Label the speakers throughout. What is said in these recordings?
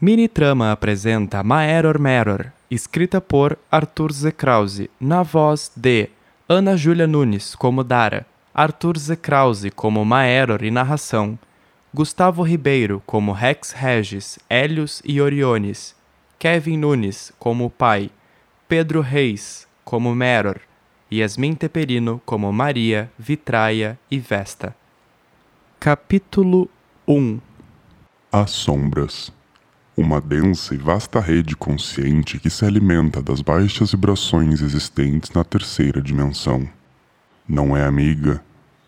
Speaker 1: Minitrama apresenta Maeror Meror, escrita por Arthur Z. Krause, na voz de Ana Júlia Nunes como Dara, Arthur Z. Krause como Maeror e narração, Gustavo Ribeiro como Rex Regis, Hélios e Oriones, Kevin Nunes como pai, Pedro Reis como Meror, Yasmin Teperino como Maria, Vitraia e Vesta. Capítulo 1
Speaker 2: As sombras. Uma densa e vasta rede consciente que se alimenta das baixas vibrações existentes na terceira dimensão. Não é amiga,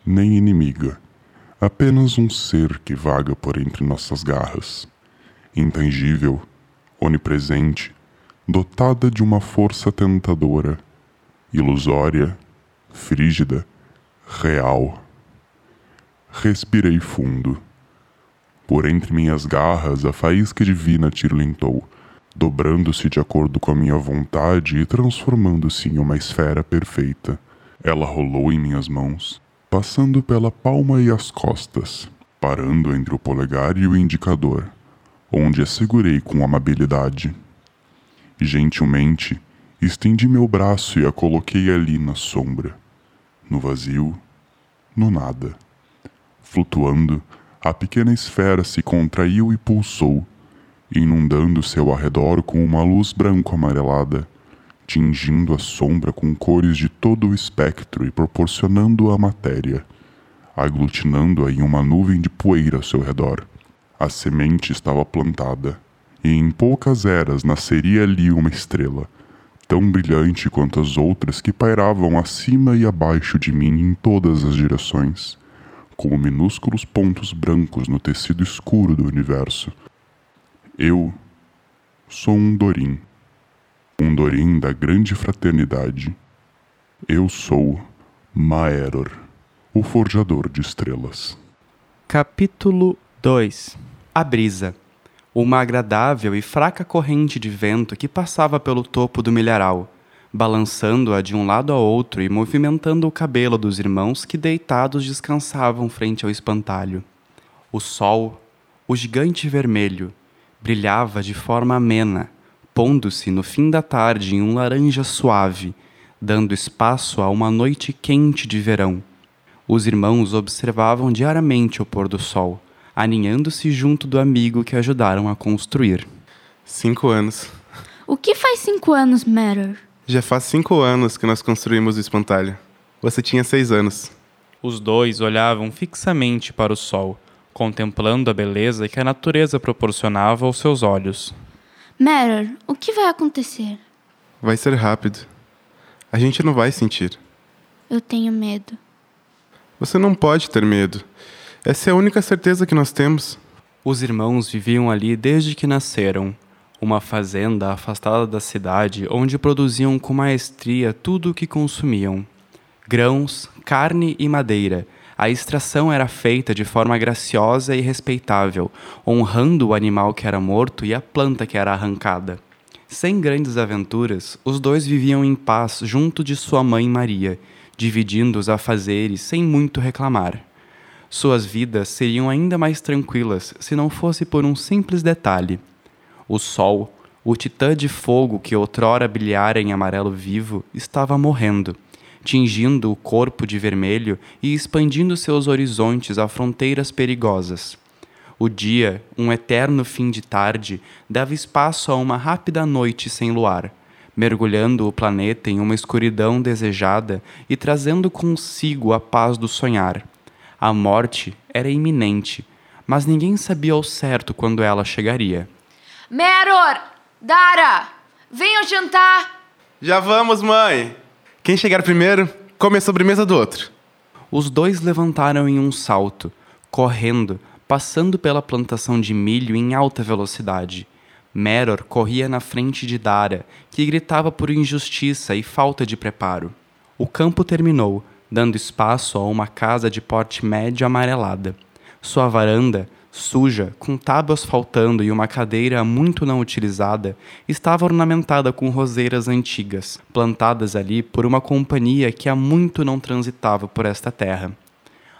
Speaker 2: nem inimiga, apenas um ser que vaga por entre nossas garras. Intangível, onipresente, dotada de uma força tentadora, ilusória, frígida, real. Respirei fundo. Por entre minhas garras, a faísca divina tilintou, dobrando-se de acordo com a minha vontade e transformando-se em uma esfera perfeita. Ela rolou em minhas mãos, passando pela palma e as costas, parando entre o polegar e o indicador, onde a segurei com amabilidade. Gentilmente, estendi meu braço e a coloquei ali na sombra, no vazio, no nada. Flutuando, a pequena esfera se contraiu e pulsou, inundando seu arredor com uma luz branco-amarelada, tingindo a sombra com cores de todo o espectro e proporcionando a matéria, aglutinando-a em uma nuvem de poeira ao seu redor. A semente estava plantada, e em poucas eras nasceria ali uma estrela, tão brilhante quanto as outras que pairavam acima e abaixo de mim em todas as direções como minúsculos pontos brancos no tecido escuro do universo. Eu sou um Dorim, um Dorim da grande fraternidade. Eu sou Maeror, o forjador de estrelas.
Speaker 1: Capítulo 2 A brisa. Uma agradável e fraca corrente de vento que passava pelo topo do milharal balançando-a de um lado a outro e movimentando o cabelo dos irmãos que deitados descansavam frente ao espantalho. O sol, o gigante vermelho, brilhava de forma amena, pondo-se no fim da tarde em um laranja suave, dando espaço a uma noite quente de verão. Os irmãos observavam diariamente o pôr do sol, aninhando-se junto do amigo que ajudaram a construir.
Speaker 3: Cinco anos.
Speaker 4: O que faz cinco anos, Matter?
Speaker 3: Já faz cinco anos que nós construímos o espantalho. Você tinha seis anos.
Speaker 1: Os dois olhavam fixamente para o sol, contemplando a beleza que a natureza proporcionava aos seus olhos.
Speaker 4: Matter, o que vai acontecer?
Speaker 3: Vai ser rápido. A gente não vai sentir.
Speaker 4: Eu tenho medo.
Speaker 3: Você não pode ter medo. Essa é a única certeza que nós temos.
Speaker 1: Os irmãos viviam ali desde que nasceram, uma fazenda afastada da cidade onde produziam com maestria tudo o que consumiam: grãos, carne e madeira. A extração era feita de forma graciosa e respeitável, honrando o animal que era morto e a planta que era arrancada. Sem grandes aventuras, os dois viviam em paz junto de sua mãe Maria, dividindo os afazeres sem muito reclamar. Suas vidas seriam ainda mais tranquilas se não fosse por um simples detalhe. O sol, o titã de fogo que outrora brilhara em amarelo vivo, estava morrendo, tingindo o corpo de vermelho e expandindo seus horizontes a fronteiras perigosas. O dia, um eterno fim de tarde, dava espaço a uma rápida noite sem luar, mergulhando o planeta em uma escuridão desejada e trazendo consigo a paz do sonhar. A morte era iminente, mas ninguém sabia ao certo quando ela chegaria.
Speaker 5: Meror! Dara! Venham jantar!
Speaker 3: Já vamos, mãe! Quem chegar primeiro, come a sobremesa do outro.
Speaker 1: Os dois levantaram em um salto, correndo, passando pela plantação de milho em alta velocidade. Meror corria na frente de Dara, que gritava por injustiça e falta de preparo. O campo terminou, dando espaço a uma casa de porte médio amarelada. Sua varanda, suja, com tábuas faltando e uma cadeira muito não utilizada, estava ornamentada com roseiras antigas, plantadas ali por uma companhia que há muito não transitava por esta terra.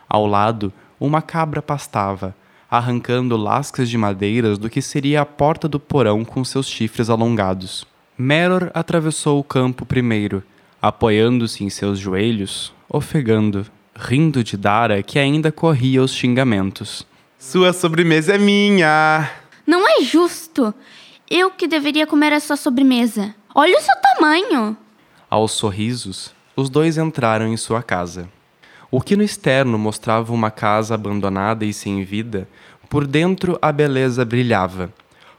Speaker 1: Ao lado, uma cabra pastava, arrancando lascas de madeiras do que seria a porta do porão com seus chifres alongados. Meror atravessou o campo primeiro, apoiando-se em seus joelhos, ofegando, rindo de Dara que ainda corria os xingamentos.
Speaker 3: Sua sobremesa é minha!
Speaker 4: Não é justo. Eu que deveria comer essa sobremesa. Olha o seu tamanho.
Speaker 1: Aos sorrisos, os dois entraram em sua casa. O que no externo mostrava uma casa abandonada e sem vida, por dentro a beleza brilhava.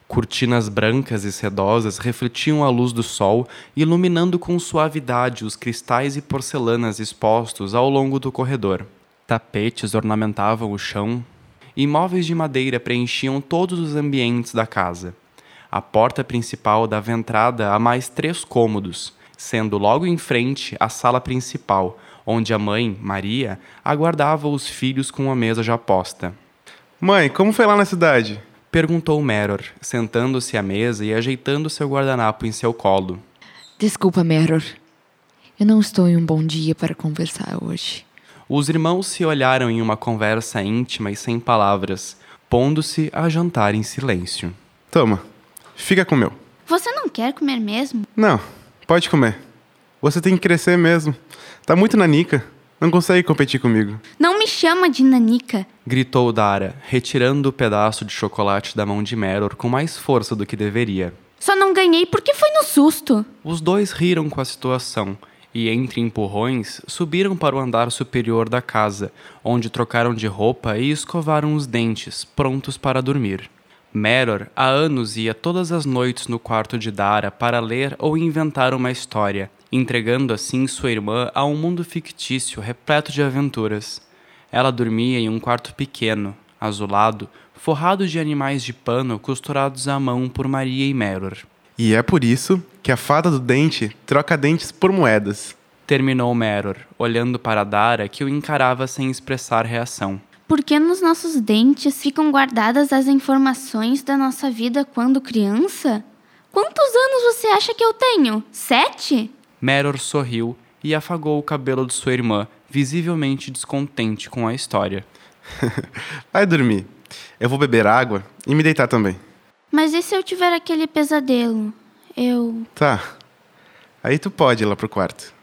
Speaker 1: Cortinas brancas e sedosas refletiam a luz do sol, iluminando com suavidade os cristais e porcelanas expostos ao longo do corredor. Tapetes ornamentavam o chão, e móveis de madeira preenchiam todos os ambientes da casa. A porta principal dava entrada a mais três cômodos, sendo logo em frente a sala principal, onde a mãe, Maria, aguardava os filhos com a mesa já posta.
Speaker 3: Mãe, como foi lá na cidade?
Speaker 1: Perguntou Meror, sentando-se à mesa e ajeitando seu guardanapo em seu colo.
Speaker 5: Desculpa, Meror. Eu não estou em um bom dia para conversar hoje.
Speaker 1: Os irmãos se olharam em uma conversa íntima e sem palavras, pondo-se a jantar em silêncio.
Speaker 3: Toma, fica com o meu.
Speaker 4: Você não quer comer mesmo?
Speaker 3: Não, pode comer. Você tem que crescer mesmo. Tá muito nanica. Não consegue competir comigo.
Speaker 4: Não me chama de nanica.
Speaker 1: Gritou Dara, retirando o pedaço de chocolate da mão de Meror com mais força do que deveria.
Speaker 4: Só não ganhei porque foi no susto.
Speaker 1: Os dois riram com a situação e, entre empurrões, subiram para o andar superior da casa, onde trocaram de roupa e escovaram os dentes, prontos para dormir. Meror há anos ia todas as noites no quarto de Dara para ler ou inventar uma história, entregando assim sua irmã a um mundo fictício repleto de aventuras. Ela dormia em um quarto pequeno, azulado, forrado de animais de pano costurados à mão por Maria e Meror.
Speaker 3: E é por isso que a fada do dente troca dentes por moedas.
Speaker 1: Terminou Meror, olhando para Dara que o encarava sem expressar reação.
Speaker 4: Por que nos nossos dentes ficam guardadas as informações da nossa vida quando criança? Quantos anos você acha que eu tenho? Sete?
Speaker 1: Meror sorriu e afagou o cabelo de sua irmã, visivelmente descontente com a história.
Speaker 3: Vai dormir. Eu vou beber água e me deitar também.
Speaker 4: Mas e se eu tiver aquele pesadelo? Eu.
Speaker 3: Tá. Aí tu pode ir lá pro quarto.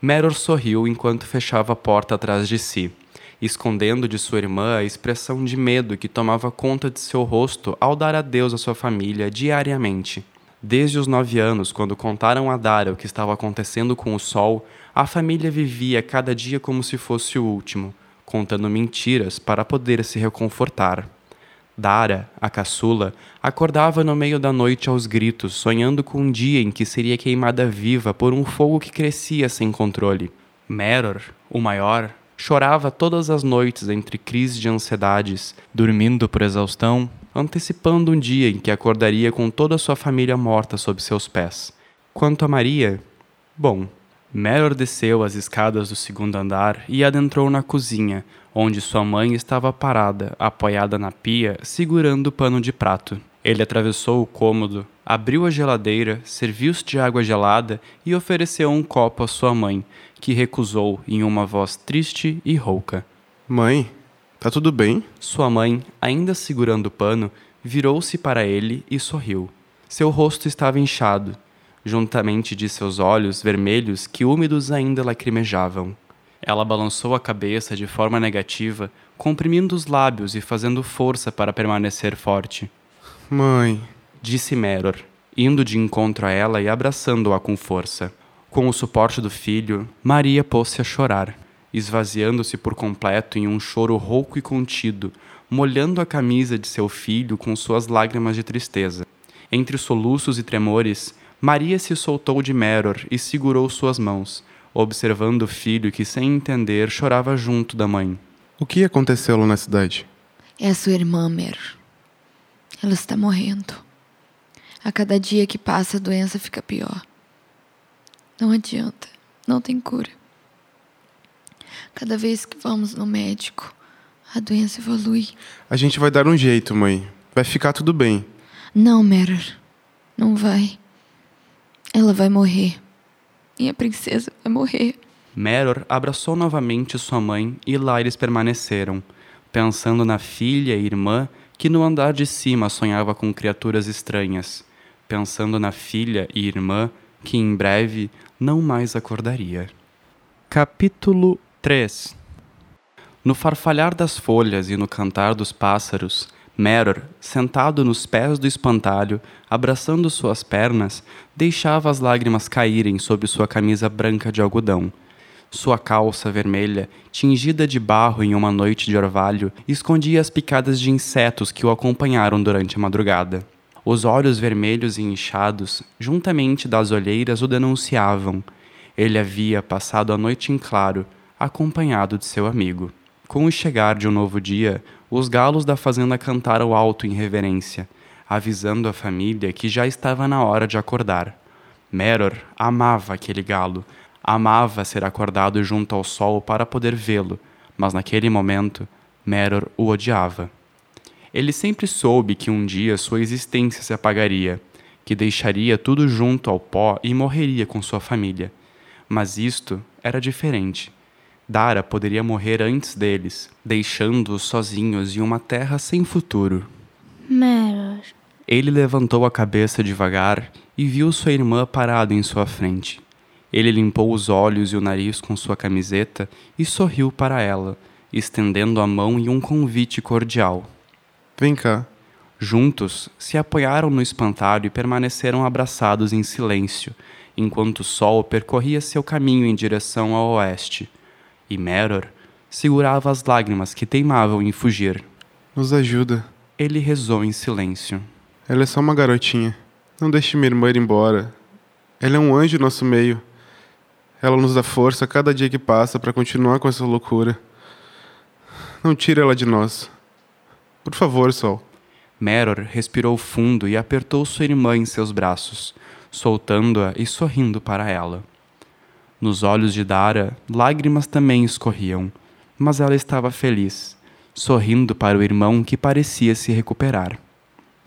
Speaker 1: Meror sorriu enquanto fechava a porta atrás de si, escondendo de sua irmã a expressão de medo que tomava conta de seu rosto ao dar adeus à sua família diariamente. Desde os nove anos, quando contaram a Dara o que estava acontecendo com o sol, a família vivia cada dia como se fosse o último, contando mentiras para poder se reconfortar. Dara, a caçula, acordava no meio da noite aos gritos, sonhando com um dia em que seria queimada viva por um fogo que crescia sem controle. Meror, o maior, chorava todas as noites entre crises de ansiedades, dormindo por exaustão, antecipando um dia em que acordaria com toda a sua família morta sob seus pés. Quanto a Maria, bom, Melor desceu as escadas do segundo andar e adentrou na cozinha, onde sua mãe estava parada, apoiada na pia, segurando o pano de prato. Ele atravessou o cômodo, abriu a geladeira, serviu-se de água gelada e ofereceu um copo à sua mãe, que recusou em uma voz triste e rouca.
Speaker 3: Mãe, tá tudo bem?
Speaker 1: Sua mãe, ainda segurando o pano, virou-se para ele e sorriu. Seu rosto estava inchado, juntamente de seus olhos vermelhos que úmidos ainda lacrimejavam. Ela balançou a cabeça de forma negativa, comprimindo os lábios e fazendo força para permanecer forte.
Speaker 3: Mãe,
Speaker 1: Disse Meror, indo de encontro a ela e abraçando-a com força. Com o suporte do filho, Maria pôs-se a chorar, esvaziando-se por completo em um choro rouco e contido, molhando a camisa de seu filho com suas lágrimas de tristeza. Entre soluços e tremores, Maria se soltou de Meror e segurou suas mãos, observando o filho que, sem entender, chorava junto da mãe.
Speaker 3: o que aconteceu lá na cidade?
Speaker 5: É a sua irmã, Meror. Ela está morrendo. A cada dia que passa, a doença fica pior. Não adianta. Não tem cura. Cada vez que vamos no médico, a doença evolui.
Speaker 3: A gente vai dar um jeito, mãe. Vai ficar tudo bem.
Speaker 5: Não, Meror. Não vai. Ela vai morrer. Minha princesa vai morrer.
Speaker 1: Meror abraçou novamente sua mãe e lá eles permaneceram, pensando na filha e irmã que no andar de cima sonhava com criaturas estranhas, pensando na filha e irmã que em breve não mais acordaria. Capítulo 3 No farfalhar das folhas e no cantar dos pássaros, Meror, sentado nos pés do espantalho, abraçando suas pernas, deixava as lágrimas caírem sob sua camisa branca de algodão. Sua calça vermelha, tingida de barro em uma noite de orvalho, escondia as picadas de insetos que o acompanharam durante a madrugada. Os olhos vermelhos e inchados, juntamente das olheiras, o denunciavam. Ele havia passado a noite em claro, acompanhado de seu amigo. Com o chegar de um novo dia, os galos da fazenda cantaram alto em reverência, avisando a família que já estava na hora de acordar. Meror amava aquele galo, amava ser acordado junto ao sol para poder vê-lo, mas naquele momento Meror o odiava. Ele sempre soube que um dia sua existência se apagaria, que deixaria tudo junto ao pó e morreria com sua família. Mas isto era diferente. Dara poderia morrer antes deles, deixando-os sozinhos em uma terra sem futuro.
Speaker 4: Meror.
Speaker 1: Ele levantou a cabeça devagar e viu sua irmã parada em sua frente. Ele limpou os olhos e o nariz com sua camiseta e sorriu para ela, estendendo a mão em um convite cordial.
Speaker 3: Vem cá.
Speaker 1: Juntos, se apoiaram no espantalho e permaneceram abraçados em silêncio, enquanto o sol percorria seu caminho em direção ao oeste e Meror segurava as lágrimas que teimavam em fugir.
Speaker 3: Nos ajuda.
Speaker 1: Ele rezou em silêncio.
Speaker 3: Ela é só uma garotinha. Não deixe minha irmã ir embora. Ela é um anjo no nosso meio. Ela nos dá força a cada dia que passa para continuar com essa loucura. Não tire ela de nós. Por favor, Sol.
Speaker 1: Meror respirou fundo e apertou sua irmã em seus braços, soltando-a e sorrindo para ela. Nos olhos de Dara, lágrimas também escorriam, mas ela estava feliz, sorrindo para o irmão que parecia se recuperar.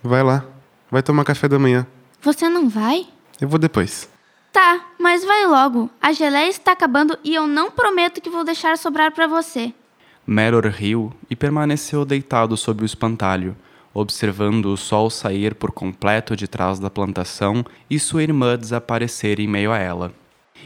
Speaker 3: Vai lá. Vai tomar café da manhã.
Speaker 4: Você não vai?
Speaker 3: Eu vou depois.
Speaker 4: Tá, mas vai logo. A geleia está acabando e eu não prometo que vou deixar sobrar para você.
Speaker 1: Meror riu e permaneceu deitado sob o espantalho, observando o sol sair por completo de trás da plantação e sua irmã desaparecer em meio a ela.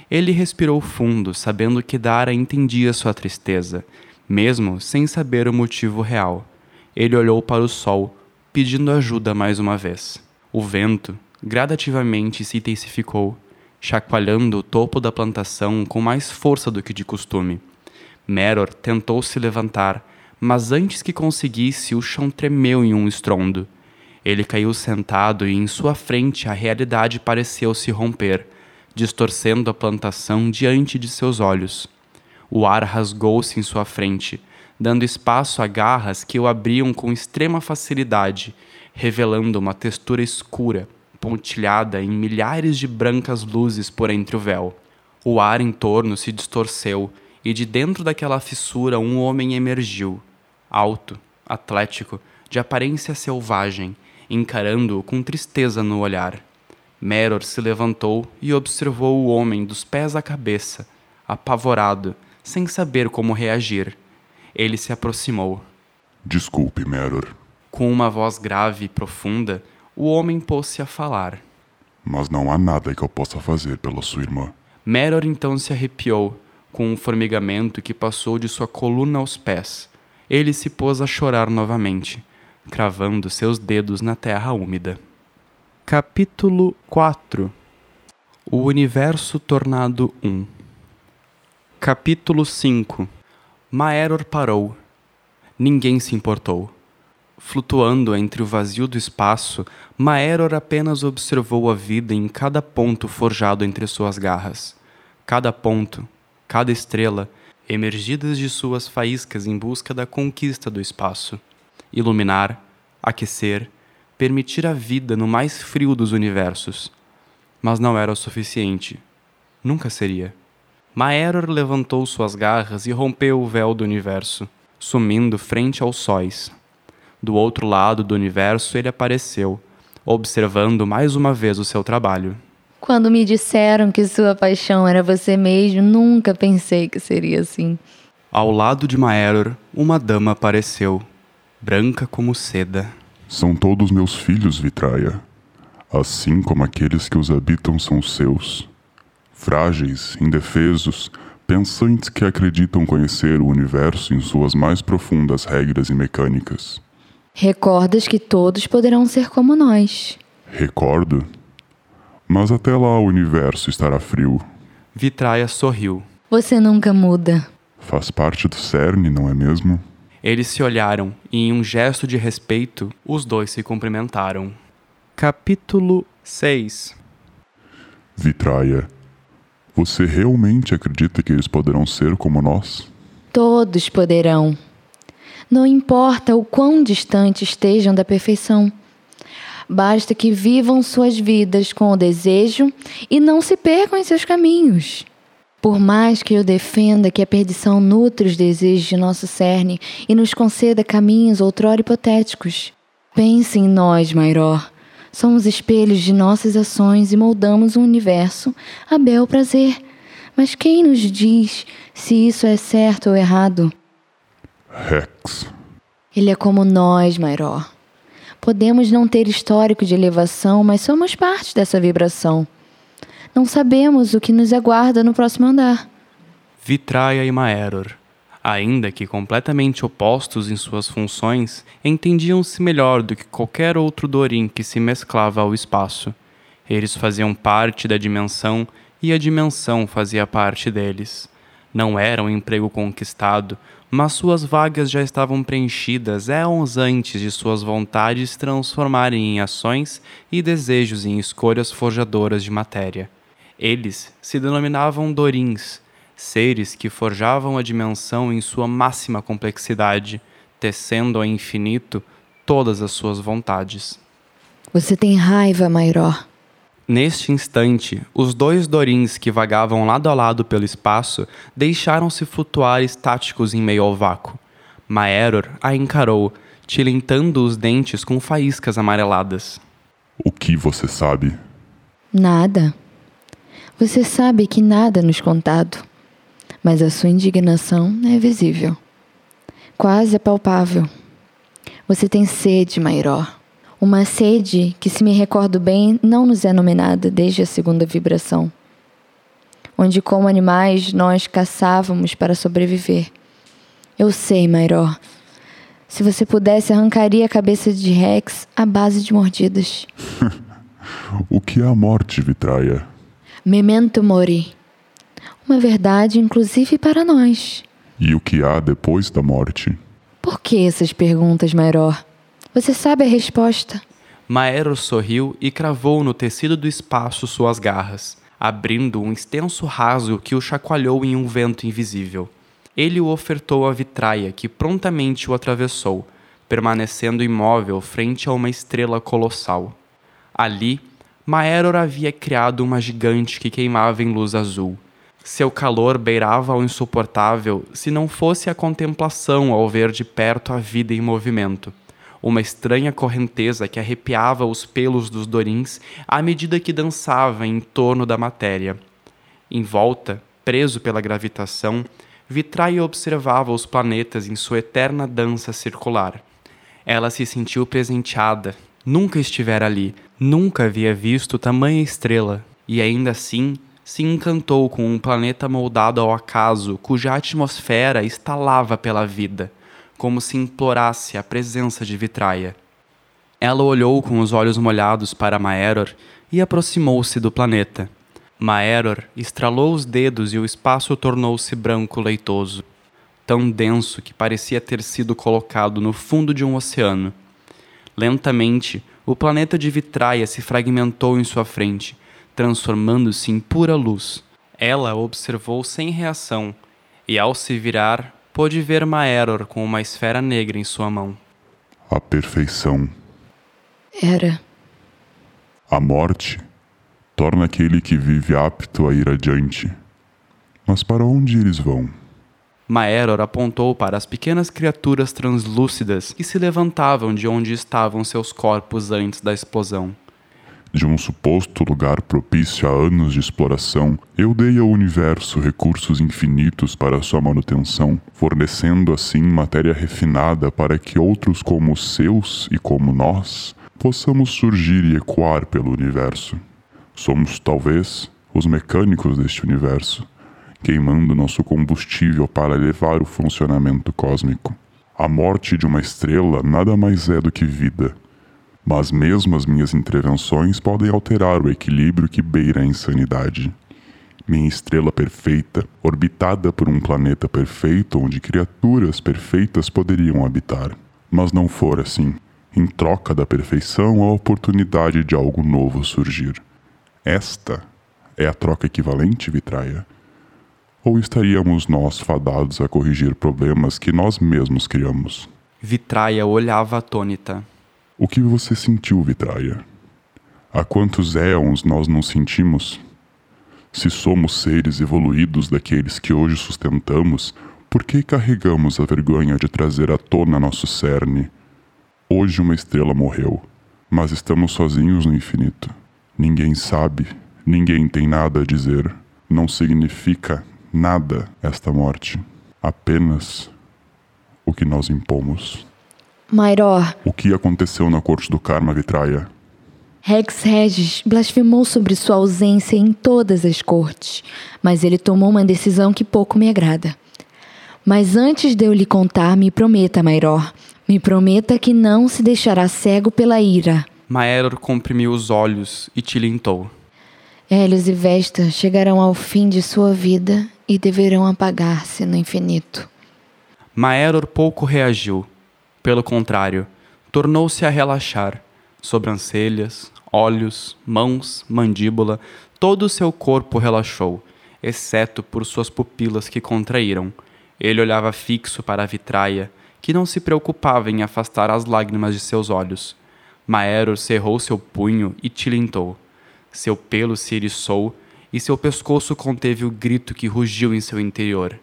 Speaker 1: Ele respirou fundo, sabendo que Dara entendia sua tristeza, mesmo sem saber o motivo real. Ele olhou para o sol, pedindo ajuda mais uma vez. O vento gradativamente se intensificou, chacoalhando o topo da plantação com mais força do que de costume. Meror tentou se levantar, mas antes que conseguisse, o chão tremeu em um estrondo. Ele caiu sentado e em sua frente a realidade pareceu se romper distorcendo a plantação diante de seus olhos. O ar rasgou-se em sua frente, dando espaço a garras que o abriam com extrema facilidade, revelando uma textura escura, pontilhada em milhares de brancas luzes por entre o véu. O ar em torno se distorceu e de dentro daquela fissura um homem emergiu, alto, atlético, de aparência selvagem, encarando-o com tristeza no olhar. Meror se levantou e observou o homem dos pés à cabeça, apavorado, sem saber como reagir. Ele se aproximou.
Speaker 2: Desculpe, Meror.
Speaker 1: Com uma voz grave e profunda, o homem pôs-se a falar.
Speaker 2: Mas não há nada que eu possa fazer pela sua irmã.
Speaker 1: Meror então se arrepiou, com um formigamento que passou de sua coluna aos pés. Ele se pôs a chorar novamente, cravando seus dedos na terra úmida. Capítulo 4 O Universo Tornado 1 Capítulo 5 Maeror parou. Ninguém se importou. Flutuando entre o vazio do espaço, Maeror apenas observou a vida em cada ponto forjado entre suas garras. Cada ponto, cada estrela, emergidas de suas faíscas em busca da conquista do espaço. Iluminar, aquecer, permitir a vida no mais frio dos universos. Mas não era o suficiente. Nunca seria. Maeror levantou suas garras e rompeu o véu do universo, sumindo frente aos sóis. Do outro lado do universo ele apareceu, observando mais uma vez o seu trabalho.
Speaker 5: Quando me disseram que sua paixão era você mesmo, nunca pensei que seria assim.
Speaker 1: Ao lado de Maeror, uma dama apareceu. branca como seda.
Speaker 2: São todos meus filhos, Vitraia, assim como aqueles que os habitam são seus. Frágeis, indefesos, pensantes que acreditam conhecer o universo em suas mais profundas regras e mecânicas.
Speaker 5: Recordas que todos poderão ser como nós.
Speaker 2: Recordo. Mas até lá o universo estará frio.
Speaker 1: Vitraia sorriu.
Speaker 5: Você nunca muda.
Speaker 2: Faz parte do cerne, não é mesmo?
Speaker 1: Eles se olharam e, em um gesto de respeito, os dois se cumprimentaram. Capítulo 6
Speaker 2: Vitraia, você realmente acredita que eles poderão ser como nós?
Speaker 5: Todos poderão. Não importa o quão distante estejam da perfeição. Basta que vivam suas vidas com o desejo e não se percam em seus caminhos. Por mais que eu defenda que a perdição nutre os desejos de nosso cerne e nos conceda caminhos outrora hipotéticos, pense em nós, Mairó. Somos espelhos de nossas ações e moldamos o universo a bel prazer. Mas quem nos diz se isso é certo ou errado?
Speaker 2: Rex.
Speaker 5: Ele é como nós, Mairó. Podemos não ter histórico de elevação, mas somos parte dessa vibração. Não sabemos o que nos aguarda no próximo andar.
Speaker 1: Vitraia e Maeror, ainda que completamente opostos em suas funções, entendiam-se melhor do que qualquer outro Dorim que se mesclava ao espaço. Eles faziam parte da dimensão e a dimensão fazia parte deles. Não era um emprego conquistado, mas suas vagas já estavam preenchidas éons antes de suas vontades se transformarem em ações e desejos em escolhas forjadoras de matéria. Eles se denominavam Dorins, seres que forjavam a dimensão em sua máxima complexidade, tecendo ao infinito todas as suas vontades.
Speaker 5: Você tem raiva, Mairó.
Speaker 1: Neste instante, os dois Dorins que vagavam lado a lado pelo espaço deixaram-se flutuar estáticos em meio ao vácuo. Maeror a encarou, tilintando os dentes com faíscas amareladas.
Speaker 2: O que você sabe?
Speaker 5: Nada. Você sabe que nada nos contado, mas a sua indignação é visível, quase é palpável. Você tem sede, Mairó. Uma sede que, se me recordo bem, não nos é nominada desde a segunda vibração, onde, como animais, nós caçávamos para sobreviver. Eu sei, Mairó. Se você pudesse, arrancaria a cabeça de Rex à base de mordidas.
Speaker 2: o que é a morte, Vitraia?
Speaker 5: Memento mori. Uma verdade, inclusive para nós.
Speaker 2: E o que há depois da morte?
Speaker 5: Por que essas perguntas, Maeror? Você sabe a resposta.
Speaker 1: Maero sorriu e cravou no tecido do espaço suas garras, abrindo um extenso rasgo que o chacoalhou em um vento invisível. Ele o ofertou a vitraia, que prontamente o atravessou, permanecendo imóvel frente a uma estrela colossal. Ali, Maeror havia criado uma gigante que queimava em luz azul. Seu calor beirava ao insuportável se não fosse a contemplação ao ver de perto a vida em movimento. Uma estranha correnteza que arrepiava os pelos dos dorins à medida que dançava em torno da matéria. Em volta, preso pela gravitação, Vitraia observava os planetas em sua eterna dança circular. Ela se sentiu presenteada, nunca estivera ali, nunca havia visto tamanha estrela, e ainda assim se encantou com um planeta moldado ao acaso, cuja atmosfera estalava pela vida, como se implorasse a presença de Vitraia. Ela olhou com os olhos molhados para Maeror e aproximou-se do planeta. Maeror estralou os dedos e o espaço tornou-se branco leitoso, tão denso que parecia ter sido colocado no fundo de um oceano. Lentamente, o planeta de Vitraia se fragmentou em sua frente, transformando-se em pura luz. Ela observou sem reação, e ao se virar, pôde ver Maeror com uma esfera negra em sua mão.
Speaker 2: A perfeição.
Speaker 5: Era.
Speaker 2: A morte torna aquele que vive apto a ir adiante. Mas para onde eles vão?
Speaker 1: Maeror apontou para as pequenas criaturas translúcidas que se levantavam de onde estavam seus corpos antes da explosão.
Speaker 2: De um suposto lugar propício a anos de exploração, eu dei ao universo recursos infinitos para sua manutenção, fornecendo assim matéria refinada para que outros como os seus e como nós possamos surgir e ecoar pelo universo. Somos, talvez, os mecânicos deste universo, queimando nosso combustível para elevar o funcionamento cósmico. A morte de uma estrela nada mais é do que vida mas mesmo as minhas intervenções podem alterar o equilíbrio que beira a insanidade. Minha estrela perfeita, orbitada por um planeta perfeito onde criaturas perfeitas poderiam habitar. Mas não for assim. Em troca da perfeição, a oportunidade de algo novo surgir. Esta é a troca equivalente, Vitraia? Ou estaríamos nós fadados a corrigir problemas que nós mesmos criamos?
Speaker 1: Vitraia olhava atônita.
Speaker 2: O que você sentiu, Vitraia? Há quantos éons nós não sentimos? Se somos seres evoluídos daqueles que hoje sustentamos, por que carregamos a vergonha de trazer à tona nosso cerne? Hoje uma estrela morreu, mas estamos sozinhos no infinito. Ninguém sabe, ninguém tem nada a dizer. Não significa nada esta morte, apenas o que nós impomos.
Speaker 5: Mairor,
Speaker 2: O que aconteceu na corte do Karma, Vitraia?
Speaker 5: Rex Regis blasfemou sobre sua ausência em todas as cortes, mas ele tomou uma decisão que pouco me agrada. Mas antes de eu lhe contar, me prometa, Mairor, me prometa que não se deixará cego pela ira.
Speaker 1: Maeror comprimiu os olhos e tilintou.
Speaker 5: Hélios e Vesta chegarão ao fim de sua vida e deverão apagar-se no infinito.
Speaker 1: Maeror pouco reagiu. Pelo contrário, tornou-se a relaxar. Sobrancelhas, olhos, mãos, mandíbula, todo o seu corpo relaxou, exceto por suas pupilas que contraíram. Ele olhava fixo para a vitraia, que não se preocupava em afastar as lágrimas de seus olhos. Maeror cerrou seu punho e tilintou. Seu pelo se eriçou e seu pescoço conteve o grito que rugiu em seu interior.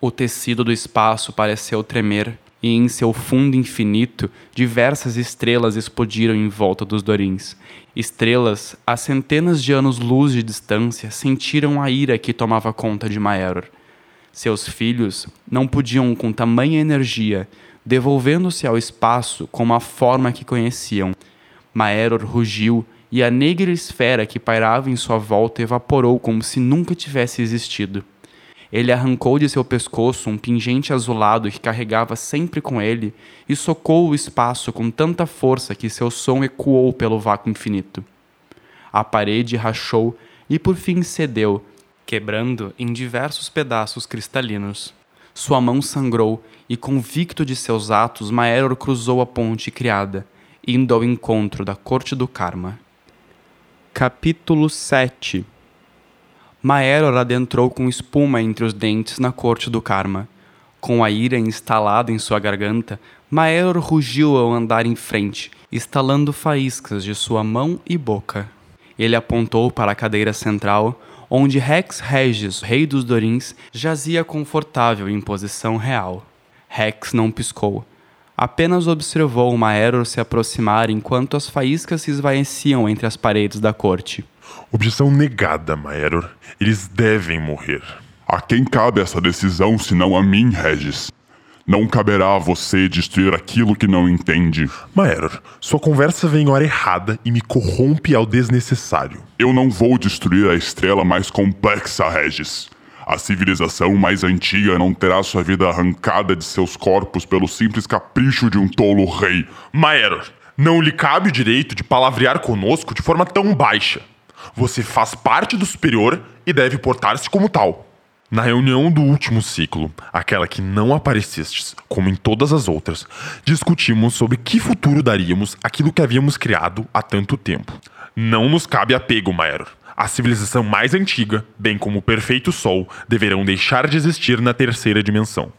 Speaker 1: O tecido do espaço pareceu tremer, e em seu fundo infinito, diversas estrelas explodiram em volta dos Dorins. Estrelas, a centenas de anos-luz de distância, sentiram a ira que tomava conta de Maeror. Seus filhos não podiam, com tamanha energia, devolvendo-se ao espaço como a forma que conheciam. Maeror rugiu e a negra esfera que pairava em sua volta evaporou como se nunca tivesse existido. Ele arrancou de seu pescoço um pingente azulado que carregava sempre com ele e socou o espaço com tanta força que seu som ecoou pelo vácuo infinito. A parede rachou e por fim cedeu, quebrando em diversos pedaços cristalinos. Sua mão sangrou e, convicto de seus atos, Maeror cruzou a ponte criada, indo ao encontro da corte do Karma. Capítulo 7 Maeror adentrou com espuma entre os dentes na corte do Karma. Com a ira instalada em sua garganta, Maeror rugiu ao andar em frente, estalando faíscas de sua mão e boca. Ele apontou para a cadeira central, onde Rex Regis, rei dos Dorins, jazia confortável em posição real. Rex não piscou. Apenas observou Maeror se aproximar enquanto as faíscas se esvaeciam entre as paredes da corte.
Speaker 6: Objeção negada, Maeror. Eles devem morrer.
Speaker 2: A quem cabe essa decisão senão a mim, Regis? Não caberá a você destruir aquilo que não entende.
Speaker 6: Maeror, sua conversa vem em hora errada e me corrompe ao desnecessário.
Speaker 2: Eu não vou destruir a estrela mais complexa, Regis. A civilização mais antiga não terá sua vida arrancada de seus corpos pelo simples capricho de um tolo rei.
Speaker 6: Maeror, não lhe cabe o direito de palavrear conosco de forma tão baixa. Você faz parte do superior e deve portar-se como tal. Na reunião do último ciclo, aquela que não aparecestes, como em todas as outras, discutimos sobre que futuro daríamos àquilo que havíamos criado há tanto tempo. Não nos cabe apego, Maeror. A civilização mais antiga, bem como o perfeito Sol, deverão deixar de existir na terceira dimensão.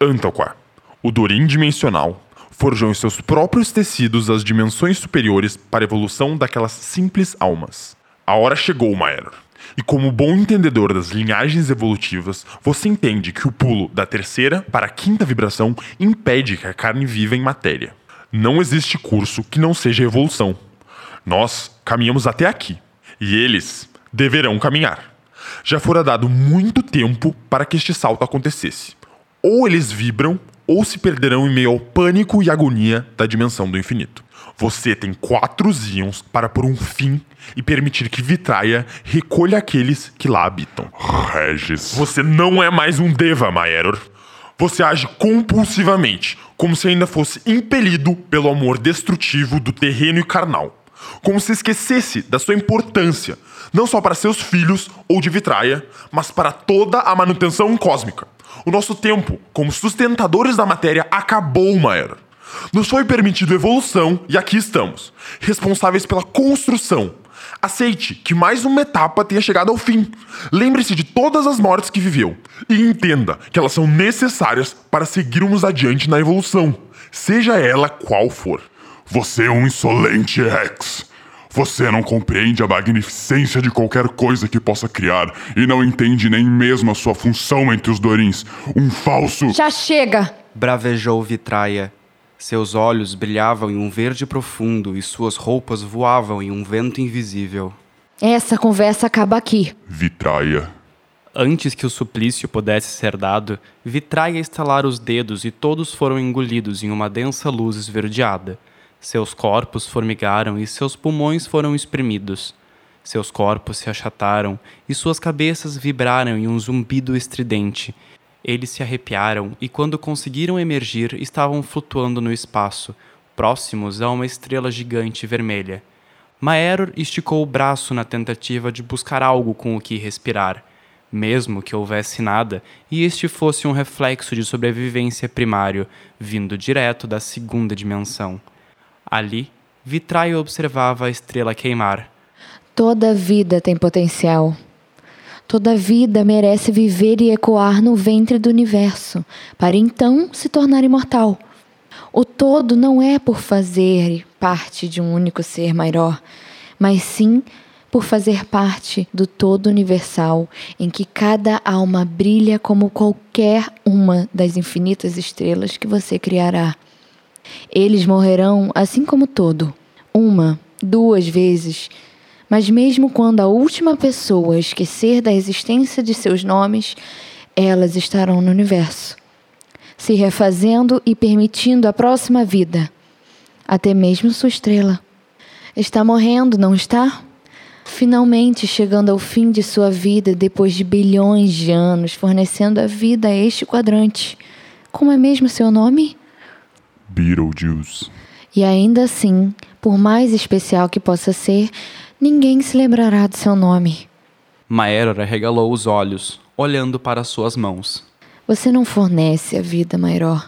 Speaker 6: Antalquar, o Dorim dimensional, forjou em seus próprios tecidos as dimensões superiores para a evolução daquelas simples almas. A hora chegou, Maeror. E como bom entendedor das linhagens evolutivas, você entende que o pulo da terceira para a quinta vibração impede que a carne viva em matéria. Não existe curso que não seja evolução. Nós caminhamos até aqui e eles deverão caminhar. Já fora dado muito tempo para que este salto acontecesse. Ou eles vibram ou se perderão em meio ao pânico e agonia da dimensão do infinito. Você tem quatro íons para pôr um fim e permitir que Vitraia recolha aqueles que lá habitam.
Speaker 2: Regis.
Speaker 6: Você não é mais um Deva, Maeror. Você age compulsivamente, como se ainda fosse impelido pelo amor destrutivo do terreno e carnal. Como se esquecesse da sua importância, não só para seus filhos ou de Vitraia, mas para toda a manutenção cósmica. O nosso tempo, como sustentadores da matéria, acabou, Maeror. Nos foi permitido evolução e aqui estamos, responsáveis pela construção. Aceite que mais uma etapa tenha chegado ao fim. Lembre-se de todas as mortes que viveu e entenda que elas são necessárias para seguirmos adiante na evolução, seja ela qual for.
Speaker 2: Você é um insolente Rex. Você não compreende a magnificência de qualquer coisa que possa criar e não entende nem mesmo a sua função entre os Dorins. Um falso.
Speaker 5: Já chega!
Speaker 1: Bravejou Vitraia. Seus olhos brilhavam em um verde profundo e suas roupas voavam em um vento invisível.
Speaker 5: Essa conversa acaba aqui.
Speaker 2: Vitraia.
Speaker 1: Antes que o suplício pudesse ser dado, Vitraia estalara os dedos e todos foram engolidos em uma densa luz esverdeada. Seus corpos formigaram e seus pulmões foram espremidos. Seus corpos se achataram e suas cabeças vibraram em um zumbido estridente. Eles se arrepiaram e, quando conseguiram emergir, estavam flutuando no espaço, próximos a uma estrela gigante vermelha. Maeror esticou o braço na tentativa de buscar algo com o que respirar, mesmo que houvesse nada e este fosse um reflexo de sobrevivência primário, vindo direto da segunda dimensão. Ali, Vitraio observava a estrela queimar.
Speaker 5: Toda vida tem potencial. Toda vida merece viver e ecoar no ventre do universo, para então se tornar imortal. O todo não é por fazer parte de um único ser maior, mas sim por fazer parte do todo universal, em que cada alma brilha como qualquer uma das infinitas estrelas que você criará. Eles morrerão assim como todo, uma, duas vezes, mas mesmo quando a última pessoa esquecer da existência de seus nomes, elas estarão no universo, se refazendo e permitindo a próxima vida, até mesmo sua estrela. Está morrendo, não está? Finalmente chegando ao fim de sua vida depois de bilhões de anos fornecendo a vida a este quadrante. Como é mesmo seu nome?
Speaker 2: Beetlejuice.
Speaker 5: E ainda assim, por mais especial que possa ser, ninguém se lembrará do seu nome.
Speaker 1: Maeror arregalou os olhos, olhando para suas mãos.
Speaker 5: Você não fornece a vida, Mairó.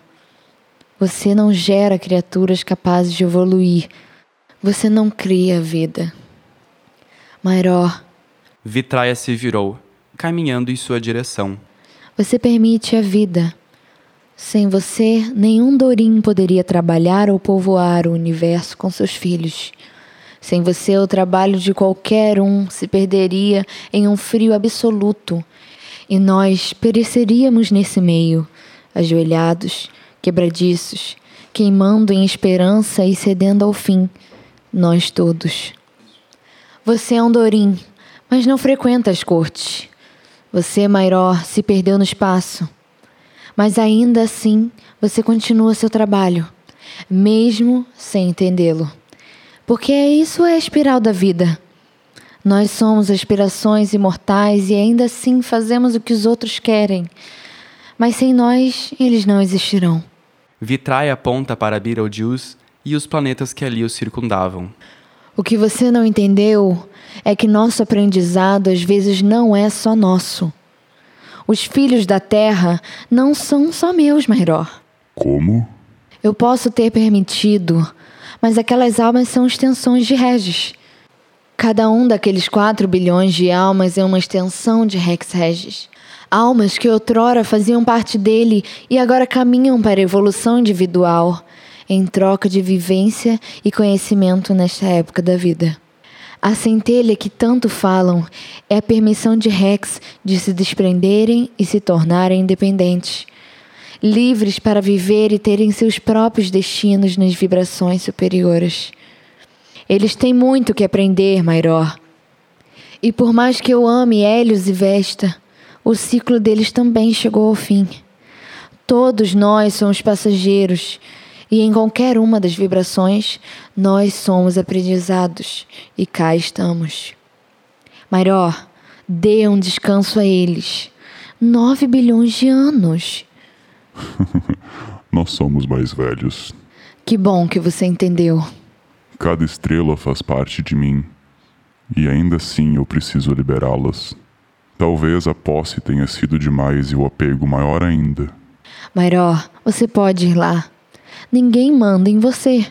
Speaker 5: Você não gera criaturas capazes de evoluir. Você não cria a vida. Mairó,
Speaker 1: Vitraia se virou, caminhando em sua direção.
Speaker 5: você permite a vida. Sem você, nenhum Dorim poderia trabalhar ou povoar o universo com seus filhos. Sem você, o trabalho de qualquer um se perderia em um frio absoluto, e nós pereceríamos nesse meio, ajoelhados, quebradiços, queimando em esperança e cedendo ao fim, nós todos. Você é um Dorim, mas não frequenta as cortes. Você, Mairó, se perdeu no espaço. Mas ainda assim, você continua seu trabalho, mesmo sem entendê-lo. Porque isso é a espiral da vida. Nós somos aspirações imortais e ainda assim fazemos o que os outros querem. Mas sem nós, eles não existirão.
Speaker 1: Vitraia aponta para Beetlejuice e os planetas que ali o circundavam.
Speaker 5: O que você não entendeu é que nosso aprendizado às vezes não é só nosso. Os filhos da terra não são só meus, Mairó.
Speaker 2: Como?
Speaker 5: Eu posso ter permitido, mas aquelas almas são extensões de Regis. Cada um daqueles 4 bilhões de almas é uma extensão de Rex Regis. Almas que outrora faziam parte dele e agora caminham para a evolução individual, em troca de vivência e conhecimento nesta época da vida. A centelha que tanto falam é a permissão de Rex de se desprenderem e se tornarem independentes, livres para viver e terem seus próprios destinos nas vibrações superiores. Eles têm muito que aprender, Mairor. E por mais que eu ame Hélios e Vesta, o ciclo deles também chegou ao fim. Todos nós somos passageiros, e em qualquer uma das vibrações, nós somos aprendizados, e cá estamos. Mairor, dê um descanso a eles. Nove bilhões de anos.
Speaker 2: Nós somos mais velhos.
Speaker 5: Que bom que você entendeu.
Speaker 2: Cada estrela faz parte de mim. E ainda assim eu preciso liberá-las. Talvez a posse tenha sido demais e o apego maior ainda.
Speaker 5: Mairó, você pode ir lá. Ninguém manda em você.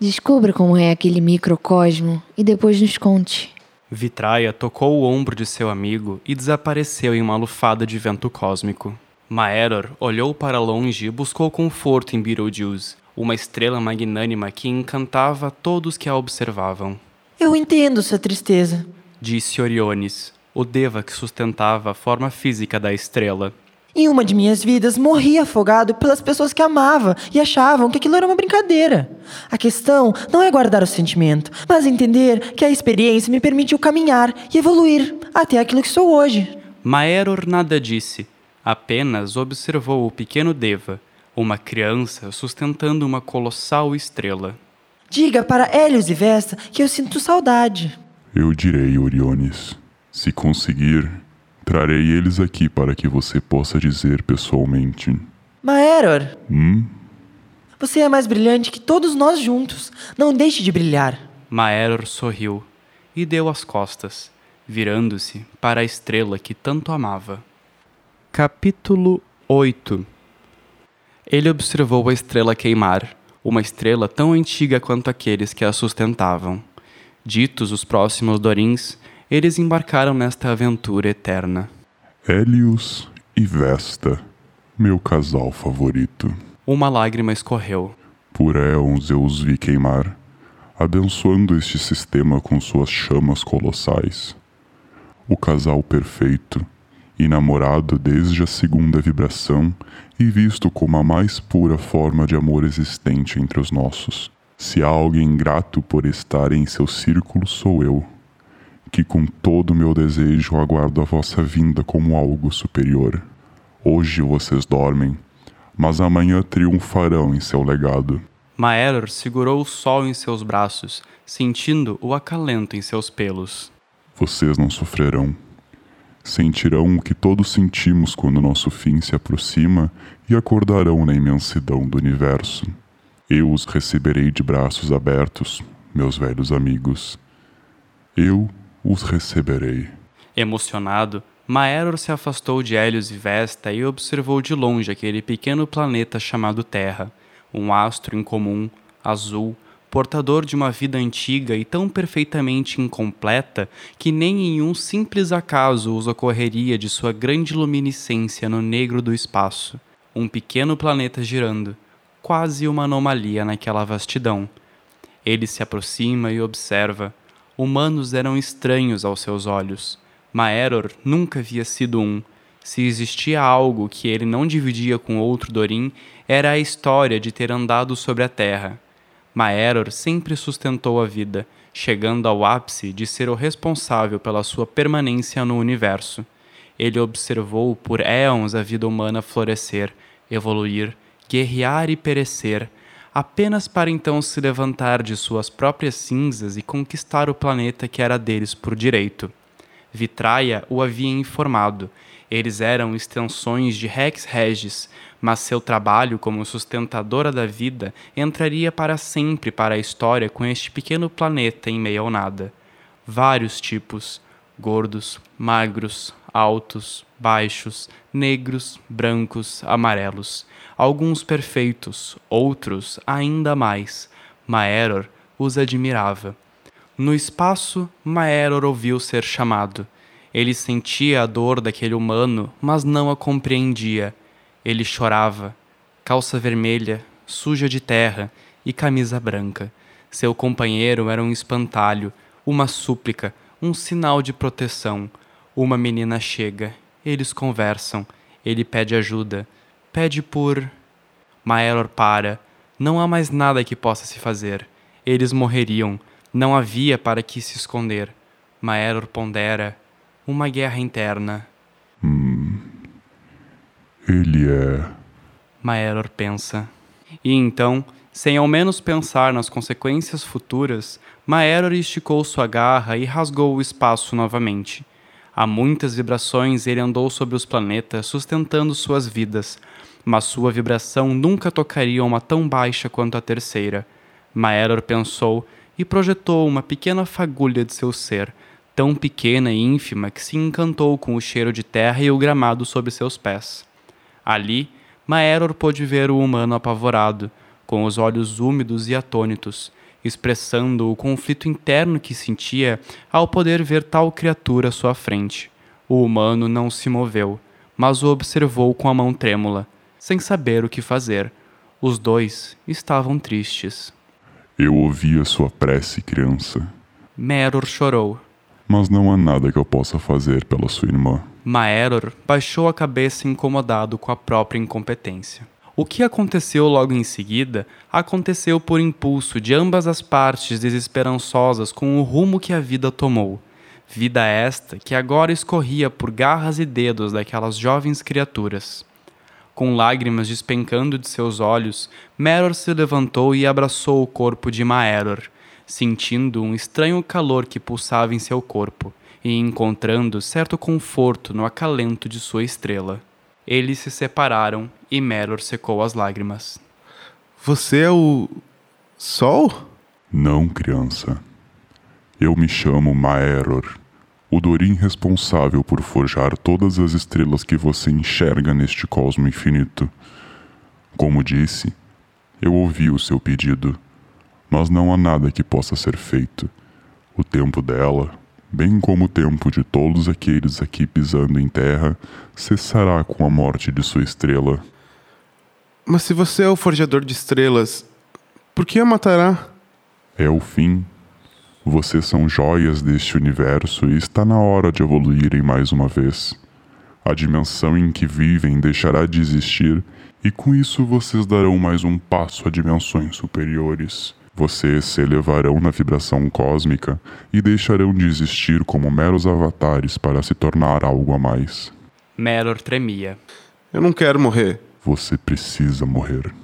Speaker 5: Descubra como é aquele microcosmo e depois nos conte.
Speaker 1: Vitraia tocou o ombro de seu amigo e desapareceu em uma lufada de vento cósmico. Maeror olhou para longe e buscou conforto em Beetlejuice, uma estrela magnânima que encantava todos que a observavam.
Speaker 7: Eu entendo sua tristeza,
Speaker 1: disse Oriones, o deva que sustentava a forma física da estrela.
Speaker 7: Em uma de minhas vidas, morri afogado pelas pessoas que amava e achavam que aquilo era uma brincadeira. A questão não é guardar o sentimento, mas entender que a experiência me permitiu caminhar e evoluir até aquilo que sou hoje.
Speaker 1: Maeror nada disse, apenas observou o pequeno Deva, uma criança sustentando uma colossal estrela.
Speaker 7: Diga para Hélios e Vesta que eu sinto saudade.
Speaker 2: Eu direi, Oriones. Se conseguir, Trarei eles aqui para que você possa dizer pessoalmente.
Speaker 7: Maeror!
Speaker 2: Hum?
Speaker 7: Você é mais brilhante que todos nós juntos. Não deixe de brilhar.
Speaker 1: Maeror sorriu e deu as costas, virando-se para a estrela que tanto amava. Capítulo 8 Ele observou a estrela queimar, uma estrela tão antiga quanto aqueles que a sustentavam. Ditos os próximos Dorins, eles embarcaram nesta aventura eterna.
Speaker 2: Hélios e Vesta, meu casal favorito.
Speaker 1: Uma lágrima escorreu.
Speaker 2: Por éons eu os vi queimar, abençoando este sistema com suas chamas colossais. O casal perfeito, enamorado desde a segunda vibração e visto como a mais pura forma de amor existente entre os nossos. Se há alguém grato por estar em seu círculo, sou eu que com todo o meu desejo aguardo a vossa vinda como algo superior. Hoje vocês dormem, mas amanhã triunfarão em seu legado.
Speaker 1: Maelor segurou o sol em seus braços, sentindo o acalento em seus pelos.
Speaker 2: Vocês não sofrerão. Sentirão o que todos sentimos quando nosso fim se aproxima e acordarão na imensidão do universo. Eu os receberei de braços abertos, meus velhos amigos. Eu os receberei.
Speaker 1: Emocionado, Maeror se afastou de Hélios e Vesta e observou de longe aquele pequeno planeta chamado Terra, um astro incomum, azul, portador de uma vida antiga e tão perfeitamente incompleta que nem em um simples acaso os ocorreria de sua grande luminiscência no negro do espaço. Um pequeno planeta girando, quase uma anomalia naquela vastidão. Ele se aproxima e observa, humanos eram estranhos aos seus olhos. Maeror nunca havia sido um. Se existia algo que ele não dividia com outro Dorim, era a história de ter andado sobre a terra. Maeror sempre sustentou a vida, chegando ao ápice de ser o responsável pela sua permanência no universo. Ele observou por éons a vida humana florescer, evoluir, guerrear e perecer, apenas para então se levantar de suas próprias cinzas e conquistar o planeta que era deles por direito. Vitraia o havia informado. Eles eram extensões de Rex Regis, mas seu trabalho como sustentadora da vida entraria para sempre para a história com este pequeno planeta em meio ao nada. Vários tipos: gordos, magros, altos, baixos, negros, brancos, amarelos alguns perfeitos, outros ainda mais. Maeror os admirava. No espaço, Maeror ouviu ser chamado. Ele sentia a dor daquele humano, mas não a compreendia. Ele chorava. Calça vermelha, suja de terra e camisa branca. Seu companheiro era um espantalho, uma súplica, um sinal de proteção. Uma menina chega. Eles conversam. Ele pede ajuda pede por. Maelor para. Não há mais nada que possa se fazer. Eles morreriam. Não havia para que se esconder. Maeror pondera uma guerra interna.
Speaker 2: Ele é.
Speaker 1: Maeror pensa. E então, sem ao menos pensar nas consequências futuras, Maeror esticou sua garra e rasgou o espaço novamente. A muitas vibrações ele andou sobre os planetas, sustentando suas vidas, mas sua vibração nunca tocaria uma tão baixa quanto a terceira. Maeror pensou e projetou uma pequena fagulha de seu ser, tão pequena e ínfima que se encantou com o cheiro de terra e o gramado sob seus pés. Ali, Maeror pôde ver o humano apavorado, com os olhos úmidos e atônitos, expressando o conflito interno que sentia ao poder ver tal criatura à sua frente. O humano não se moveu, mas o observou com a mão trêmula, sem saber o que fazer. Os dois estavam tristes.
Speaker 2: Eu ouvi a sua prece, criança.
Speaker 1: Meror chorou.
Speaker 2: Mas não há nada que eu possa fazer pela sua irmã.
Speaker 1: Maeror baixou a cabeça incomodado com a própria incompetência. O que aconteceu logo em seguida aconteceu por impulso de ambas as partes desesperançosas com o rumo que a vida tomou. Vida esta que agora escorria por garras e dedos daquelas jovens criaturas. Com lágrimas despencando de seus olhos, Meror se levantou e abraçou o corpo de Maeror, sentindo um estranho calor que pulsava em seu corpo e encontrando certo conforto no acalento de sua estrela. Eles se separaram e Meror secou as lágrimas.
Speaker 3: Você é o. Sol?
Speaker 2: Não, criança. Eu me chamo Maeror, o Dorim responsável por forjar todas as estrelas que você enxerga neste cosmo infinito. Como disse, eu ouvi o seu pedido, mas não há nada que possa ser feito. O tempo dela, bem como o tempo de todos aqueles aqui pisando em terra, cessará com a morte de sua estrela.
Speaker 3: Mas se você é o forjador de estrelas, por que a matará?
Speaker 2: É o fim. Vocês são joias deste universo e está na hora de evoluírem mais uma vez. A dimensão em que vivem deixará de existir e com isso vocês darão mais um passo a dimensões superiores. Vocês se elevarão na vibração cósmica e deixarão de existir como meros avatares para se tornar algo a mais.
Speaker 1: Meror tremia.
Speaker 3: Eu não quero morrer.
Speaker 2: Você precisa morrer.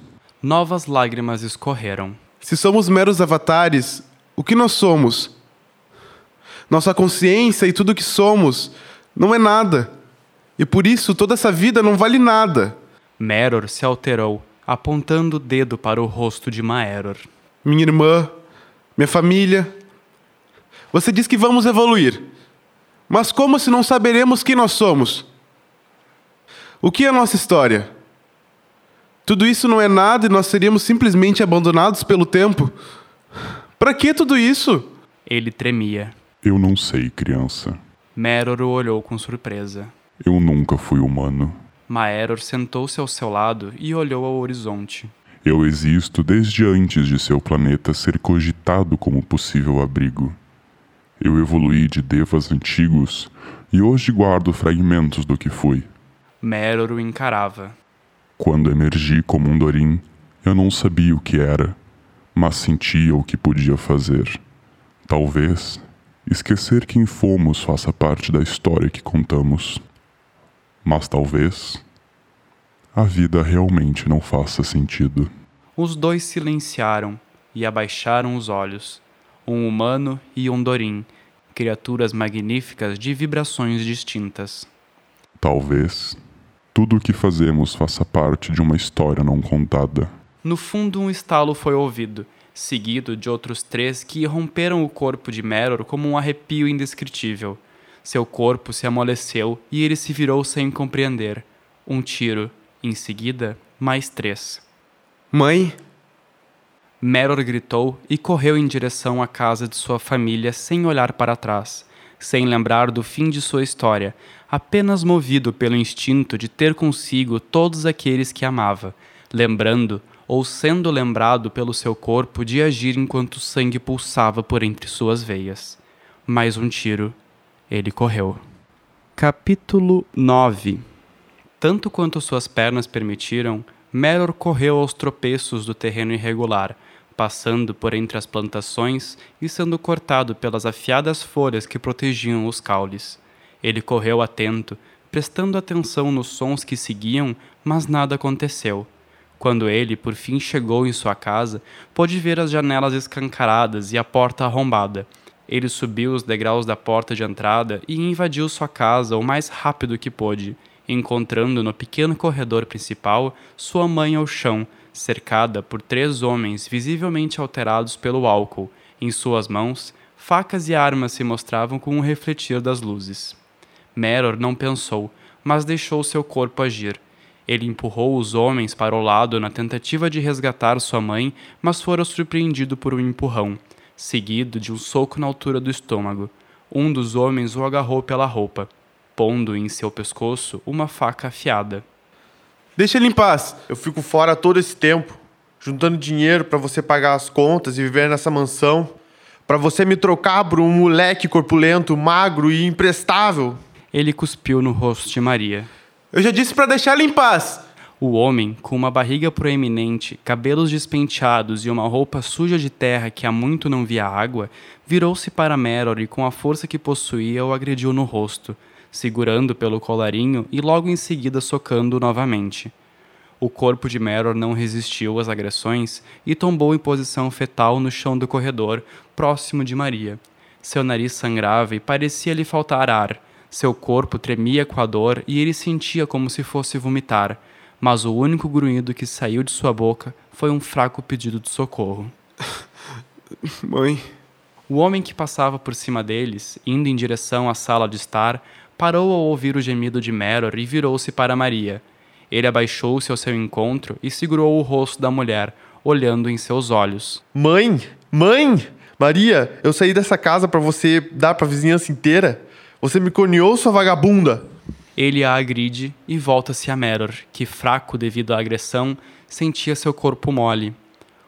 Speaker 1: Novas lágrimas escorreram.
Speaker 3: Se somos meros avatares, o que nós somos? Nossa consciência e tudo que somos não é nada. E por isso toda essa vida não vale nada.
Speaker 1: Meror se alterou, apontando o dedo para o rosto de Maeror.
Speaker 3: Minha irmã, minha família. Você diz que vamos evoluir. Mas como se não saberemos quem nós somos? O que é a nossa história? Tudo isso não é nada e nós seríamos simplesmente abandonados pelo tempo? Para que tudo isso?
Speaker 1: Ele tremia.
Speaker 2: Eu não sei, criança.
Speaker 1: Meror o olhou com surpresa.
Speaker 2: Eu nunca fui humano.
Speaker 1: Maeror sentou-se ao seu lado e olhou ao horizonte.
Speaker 2: Eu existo desde antes de seu planeta ser cogitado como possível abrigo. Eu evoluí de devas antigos e hoje guardo fragmentos do que fui.
Speaker 1: Meror o encarava.
Speaker 2: Quando emergi como um Dorim, eu não sabia o que era, mas sentia o que podia fazer. Talvez esquecer quem fomos faça parte da história que contamos. Mas talvez a vida realmente não faça sentido.
Speaker 1: Os dois silenciaram e abaixaram os olhos. Um humano e um Dorim, criaturas magníficas de vibrações distintas.
Speaker 2: Talvez tudo o que fazemos faça parte de uma história não contada.
Speaker 1: No fundo, um estalo foi ouvido, seguido de outros três que romperam o corpo de Meror como um arrepio indescritível. Seu corpo se amoleceu e ele se virou sem compreender. Um tiro, em seguida, mais três.
Speaker 3: Mãe,
Speaker 1: Meror gritou e correu em direção à casa de sua família sem olhar para trás, sem lembrar do fim de sua história, apenas movido pelo instinto de ter consigo todos aqueles que amava, lembrando ou sendo lembrado pelo seu corpo de agir enquanto o sangue pulsava por entre suas veias. Mais um tiro. Ele correu. Capítulo 9 Tanto quanto suas pernas permitiram, Meror correu aos tropeços do terreno irregular, passando por entre as plantações e sendo cortado pelas afiadas folhas que protegiam os caules. Ele correu atento, prestando atenção nos sons que seguiam, mas nada aconteceu. Quando ele, por fim, chegou em sua casa, pôde ver as janelas escancaradas e a porta arrombada. Ele subiu os degraus da porta de entrada e invadiu sua casa o mais rápido que pôde, encontrando no pequeno corredor principal sua mãe ao chão, cercada por três homens visivelmente alterados pelo álcool. Em suas mãos, facas e armas se mostravam com o refletir das luzes. Meror não pensou, mas deixou seu corpo agir. Ele empurrou os homens para o lado na tentativa de resgatar sua mãe, mas fora surpreendido por um empurrão, seguido de um soco na altura do estômago. Um dos homens o agarrou pela roupa, pondo em seu pescoço uma faca afiada.
Speaker 3: Deixa ele em paz.
Speaker 8: Eu fico fora todo esse tempo, juntando dinheiro para você pagar as contas e viver nessa mansão, para você me trocar por um moleque corpulento, magro e imprestável.
Speaker 1: Ele cuspiu no rosto de Maria.
Speaker 3: Eu já disse para deixar ele em paz.
Speaker 1: O homem, com uma barriga proeminente, cabelos despenteados e uma roupa suja de terra que há muito não via água, virou-se para Meror e com a força que possuía o agrediu no rosto, segurando pelo colarinho e logo em seguida socando novamente. O corpo de Meror não resistiu às agressões e tombou em posição fetal no chão do corredor, próximo de Maria. Seu nariz sangrava e parecia lhe faltar ar. Seu corpo tremia com a dor e ele sentia como se fosse vomitar, mas o único grunhido que saiu de sua boca foi um fraco pedido de socorro.
Speaker 3: Mãe.
Speaker 1: O homem que passava por cima deles, indo em direção à sala de estar, parou ao ouvir o gemido de Meror e virou-se para Maria. Ele abaixou-se ao seu encontro e segurou o rosto da mulher, olhando em seus olhos.
Speaker 8: Mãe! Mãe! Maria, eu saí dessa casa para você dar para a vizinhança inteira. Você me corneou, sua vagabunda!
Speaker 1: Ele a agride e volta-se a Meror, que, fraco devido à agressão, sentia seu corpo mole.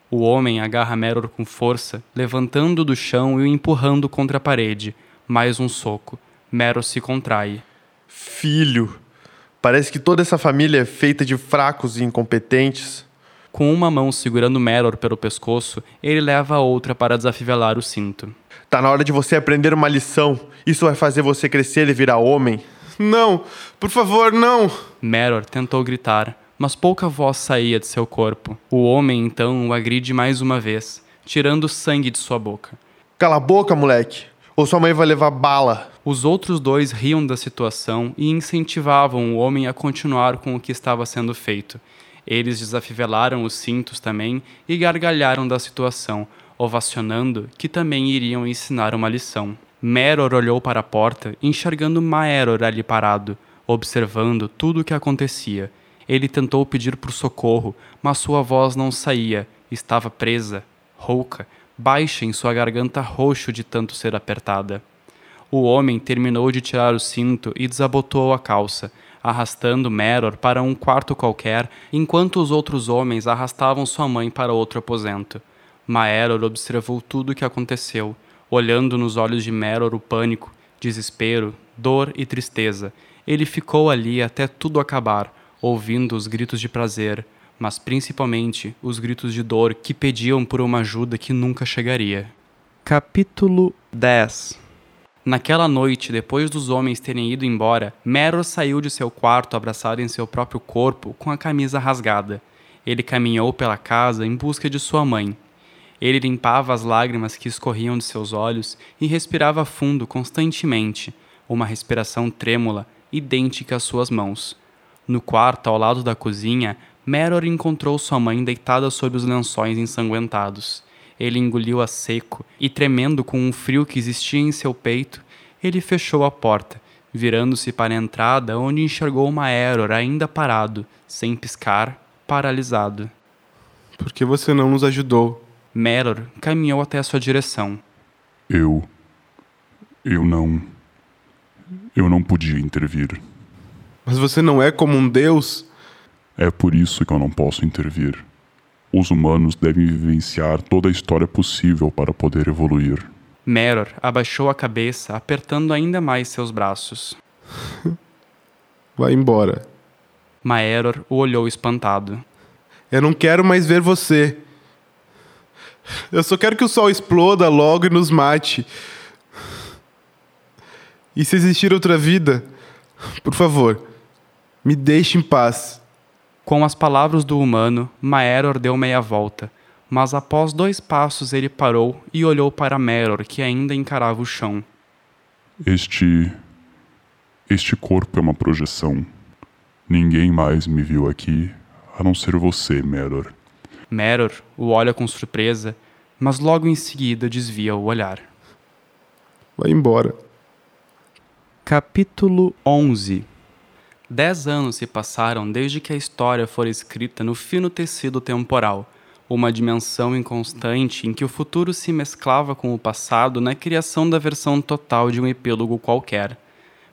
Speaker 1: O homem agarra Meror com força, levantando do chão e o empurrando contra a parede. Mais um soco. Meror se contrai.
Speaker 8: Filho! Parece que toda essa família é feita de fracos e incompetentes.
Speaker 1: Com uma mão segurando Meror pelo pescoço, ele leva a outra para desafivelar o cinto.
Speaker 8: Tá na hora de você aprender uma lição. Isso vai fazer você crescer e virar homem.
Speaker 3: Não, por favor, não.
Speaker 1: Meror tentou gritar, mas pouca voz saía de seu corpo. O homem então o agride mais uma vez, tirando sangue de sua boca.
Speaker 8: Cala a boca, moleque, ou sua mãe vai levar bala.
Speaker 1: Os outros dois riam da situação e incentivavam o homem a continuar com o que estava sendo feito. Eles desafivelaram os cintos também e gargalharam da situação, ovacionando que também iriam ensinar uma lição. Meror olhou para a porta, enxergando Maeror ali parado, observando tudo o que acontecia. Ele tentou pedir por socorro, mas sua voz não saía, estava presa, rouca, baixa em sua garganta roxo de tanto ser apertada. O homem terminou de tirar o cinto e desabotou a calça, arrastando Meror para um quarto qualquer, enquanto os outros homens arrastavam sua mãe para outro aposento. Maeror observou tudo o que aconteceu, olhando nos olhos de Meror o pânico, desespero, dor e tristeza. Ele ficou ali até tudo acabar, ouvindo os gritos de prazer, mas principalmente os gritos de dor que pediam por uma ajuda que nunca chegaria. Capítulo 10 Naquela noite, depois dos homens terem ido embora, Meror saiu de seu quarto abraçado em seu próprio corpo com a camisa rasgada. Ele caminhou pela casa em busca de sua mãe, ele limpava as lágrimas que escorriam de seus olhos e respirava fundo constantemente, uma respiração trêmula, idêntica às suas mãos. No quarto, ao lado da cozinha, Meror encontrou sua mãe deitada sob os lençóis ensanguentados. Ele engoliu a seco e, tremendo com um frio que existia em seu peito, ele fechou a porta, virando-se para a entrada onde enxergou Maeror ainda parado, sem piscar, paralisado.
Speaker 3: Por que você não nos ajudou?
Speaker 1: Meror caminhou até a sua direção.
Speaker 2: Eu. Eu não. Eu não podia intervir.
Speaker 3: Mas você não é como um deus?
Speaker 2: É por isso que eu não posso intervir. Os humanos devem vivenciar toda a história possível para poder evoluir.
Speaker 1: Meror abaixou a cabeça, apertando ainda mais seus braços.
Speaker 3: Vai embora.
Speaker 1: Maeror o olhou espantado.
Speaker 3: Eu não quero mais ver você. Eu só quero que o sol exploda logo e nos mate. E se existir outra vida, por favor, me deixe em paz.
Speaker 1: Com as palavras do humano, Maeror deu meia volta, mas após dois passos ele parou e olhou para Meror, que ainda encarava o chão.
Speaker 2: Este. Este corpo é uma projeção. Ninguém mais me viu aqui a não ser você, Meror.
Speaker 1: Meror o olha com surpresa, mas logo em seguida desvia o olhar.
Speaker 3: Vai embora.
Speaker 1: Capítulo 11 Dez anos se passaram desde que a história fora escrita no fino tecido temporal, uma dimensão inconstante em que o futuro se mesclava com o passado na criação da versão total de um epílogo qualquer.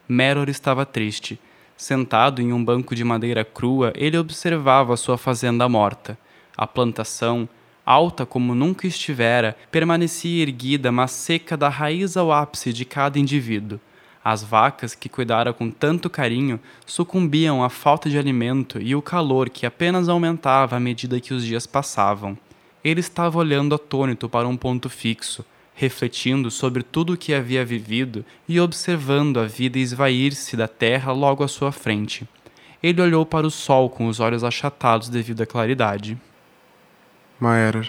Speaker 1: Meror estava triste. Sentado em um banco de madeira crua, ele observava sua fazenda morta. A plantação, alta como nunca estivera, permanecia erguida, mas seca da raiz ao ápice de cada indivíduo. As vacas que cuidara com tanto carinho sucumbiam à falta de alimento e o calor que apenas aumentava à medida que os dias passavam. Ele estava olhando atônito para um ponto fixo, refletindo sobre tudo o que havia vivido e observando a vida esvair-se da terra logo à sua frente. Ele olhou para o sol com os olhos achatados devido à claridade.
Speaker 3: Maeror.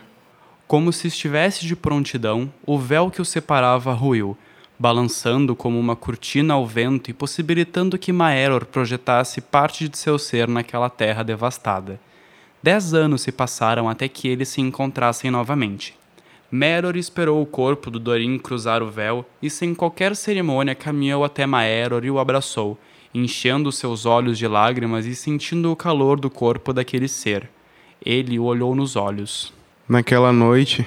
Speaker 1: Como se estivesse de prontidão, o véu que o separava ruiu, balançando como uma cortina ao vento e possibilitando que Maeror projetasse parte de seu ser naquela terra devastada. Dez anos se passaram até que eles se encontrassem novamente. Meror esperou o corpo do Dorim cruzar o véu e, sem qualquer cerimônia, caminhou até Maeror e o abraçou, enchendo seus olhos de lágrimas e sentindo o calor do corpo daquele ser. Ele o olhou nos olhos.
Speaker 3: Naquela noite,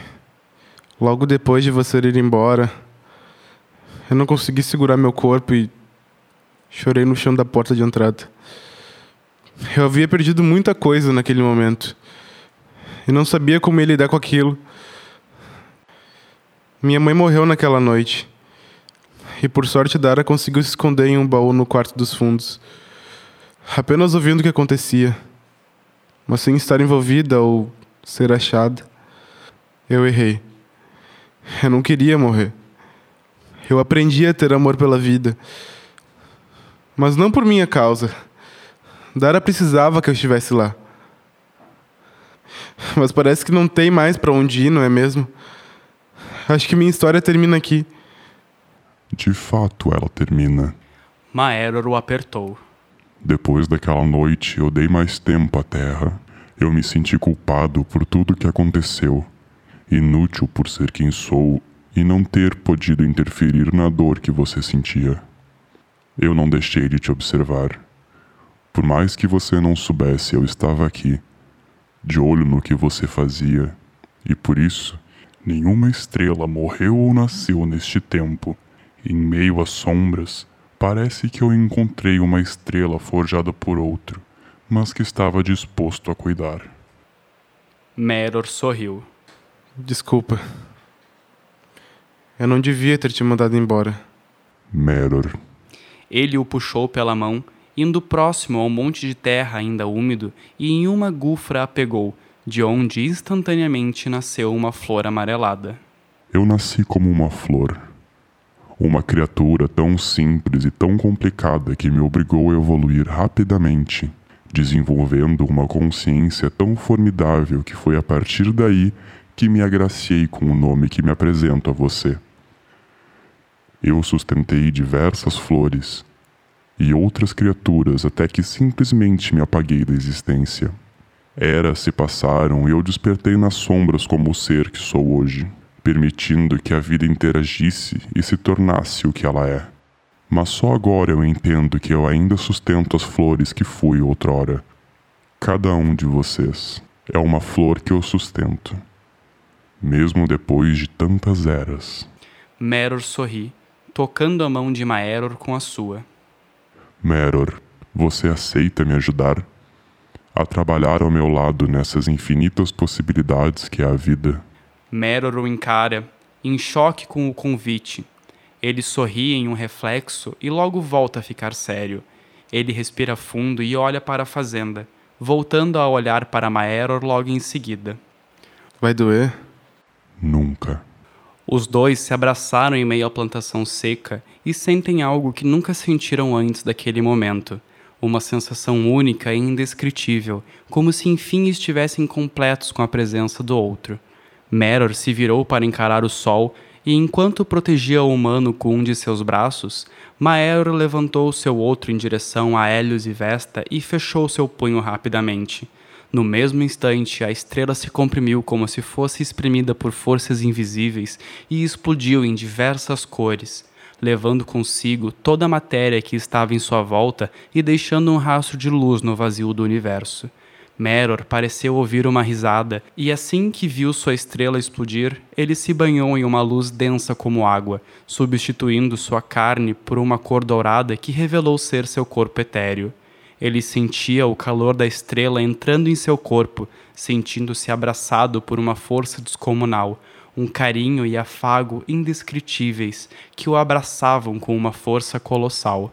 Speaker 3: logo depois de você ir embora, eu não consegui segurar meu corpo e chorei no chão da porta de entrada. Eu havia perdido muita coisa naquele momento e não sabia como ia lidar com aquilo. Minha mãe morreu naquela noite. E por sorte Dara conseguiu se esconder em um baú no quarto dos fundos. Apenas ouvindo o que acontecia. Mas sem estar envolvida ou ser achada. Eu errei. Eu não queria morrer. Eu aprendi a ter amor pela vida. Mas não por minha causa. Dara precisava que eu estivesse lá. Mas parece que não tem mais para onde ir, não é mesmo? Acho que minha história termina aqui.
Speaker 2: De fato, ela termina.
Speaker 1: Maeror o apertou.
Speaker 2: Depois daquela noite, eu dei mais tempo à Terra. Eu me senti culpado por tudo que aconteceu, inútil por ser quem sou e não ter podido interferir na dor que você sentia. Eu não deixei de te observar. Por mais que você não soubesse, eu estava aqui, de olho no que você fazia, e por isso Nenhuma estrela morreu ou nasceu neste tempo. Em meio às sombras, parece que eu encontrei uma estrela forjada por outro, mas que estava disposto a cuidar.
Speaker 1: Meror sorriu.
Speaker 3: Desculpa. Eu não devia ter te mandado embora.
Speaker 2: Meror.
Speaker 1: Ele o puxou pela mão, indo próximo a um monte de terra ainda úmido, e em uma gufra a pegou, de onde instantaneamente nasceu uma flor amarelada.
Speaker 2: Eu nasci como uma flor. Uma criatura tão simples e tão complicada que me obrigou a evoluir rapidamente, desenvolvendo uma consciência tão formidável que foi a partir daí que me agraciei com o nome que me apresento a você. Eu sustentei diversas flores e outras criaturas até que simplesmente me apaguei da existência. Eras se passaram e eu despertei nas sombras como o ser que sou hoje, permitindo que a vida interagisse e se tornasse o que ela é. Mas só agora eu entendo que eu ainda sustento as flores que fui outrora. Cada um de vocês é uma flor que eu sustento, mesmo depois de tantas eras.
Speaker 1: Meror sorri, tocando a mão de Maeror com a sua.
Speaker 2: Meror, você aceita me ajudar? a trabalhar ao meu lado nessas infinitas possibilidades que é a vida.
Speaker 1: Meror o encara, em choque com o convite. Ele sorri em um reflexo e logo volta a ficar sério. Ele respira fundo e olha para a fazenda, voltando a olhar para Maeror logo em seguida.
Speaker 3: Vai doer?
Speaker 2: Nunca.
Speaker 1: Os dois se abraçaram em meio à plantação seca e sentem algo que nunca sentiram antes daquele momento. Uma sensação única e indescritível, como se enfim estivessem completos com a presença do outro. Meror se virou para encarar o sol e enquanto protegia o humano com um de seus braços, Maero levantou seu outro em direção a Hélios e Vesta e fechou seu punho rapidamente. No mesmo instante, a estrela se comprimiu como se fosse exprimida por forças invisíveis e explodiu em diversas cores, levando consigo toda a matéria que estava em sua volta e deixando um rastro de luz no vazio do universo. Meror pareceu ouvir uma risada, e assim que viu sua estrela explodir, ele se banhou em uma luz densa como água, substituindo sua carne por uma cor dourada que revelou ser seu corpo etéreo. Ele sentia o calor da estrela entrando em seu corpo, sentindo-se abraçado por uma força descomunal, um carinho e afago indescritíveis que o abraçavam com uma força colossal.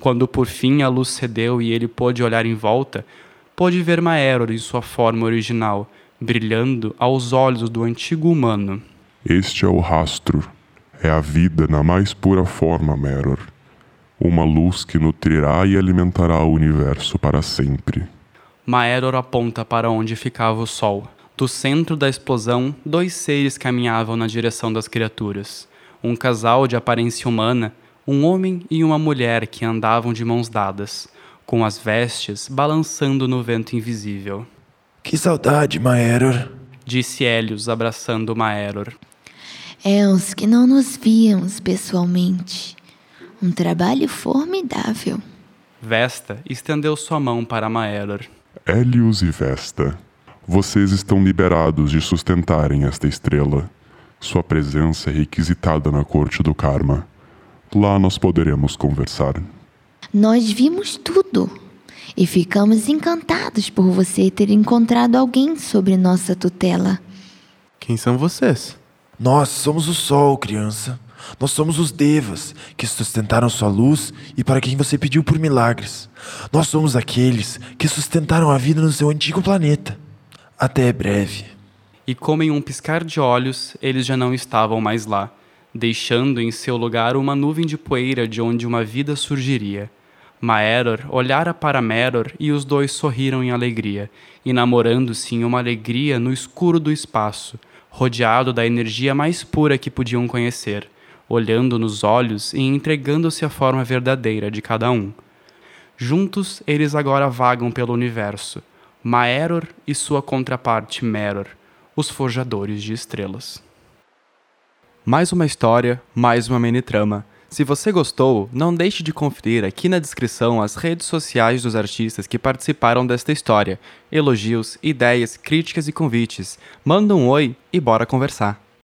Speaker 1: Quando por fim a luz cedeu e ele pôde olhar em volta, pôde ver Maeror em sua forma original, brilhando aos olhos do antigo humano.
Speaker 2: Este é o rastro. É a vida na mais pura forma, Meror. Uma luz que nutrirá e alimentará o universo para sempre.
Speaker 1: Maeror aponta para onde ficava o sol. Do centro da explosão, dois seres caminhavam na direção das criaturas. Um casal de aparência humana, um homem e uma mulher que andavam de mãos dadas com as vestes balançando no vento invisível.
Speaker 9: Que saudade, Maeror,
Speaker 1: disse Hélios abraçando Maeror.
Speaker 5: É os que não nos víamos pessoalmente. Um trabalho formidável.
Speaker 1: Vesta estendeu sua mão para Maeror.
Speaker 2: Hélios e Vesta, vocês estão liberados de sustentarem esta estrela. Sua presença é requisitada na corte do Karma. Lá nós poderemos conversar.
Speaker 5: Nós vimos tudo e ficamos encantados por você ter encontrado alguém sobre nossa tutela.
Speaker 3: Quem são vocês?
Speaker 9: Nós somos o Sol, criança. Nós somos os Devas, que sustentaram sua luz e para quem você pediu por milagres. Nós somos aqueles que sustentaram a vida no seu antigo planeta. Até breve.
Speaker 1: E como em um piscar de olhos, eles já não estavam mais lá deixando em seu lugar uma nuvem de poeira de onde uma vida surgiria. Maeror olhara para Meror e os dois sorriram em alegria, e namorando-se em uma alegria no escuro do espaço, rodeado da energia mais pura que podiam conhecer, olhando nos olhos e entregando-se à forma verdadeira de cada um. Juntos, eles agora vagam pelo universo, Maeror e sua contraparte Meror, os forjadores de estrelas. Mais uma história, mais uma mini trama. Se você gostou, não deixe de conferir aqui na descrição as redes sociais dos artistas que participaram desta história. Elogios, ideias, críticas e convites. Manda um oi e bora conversar.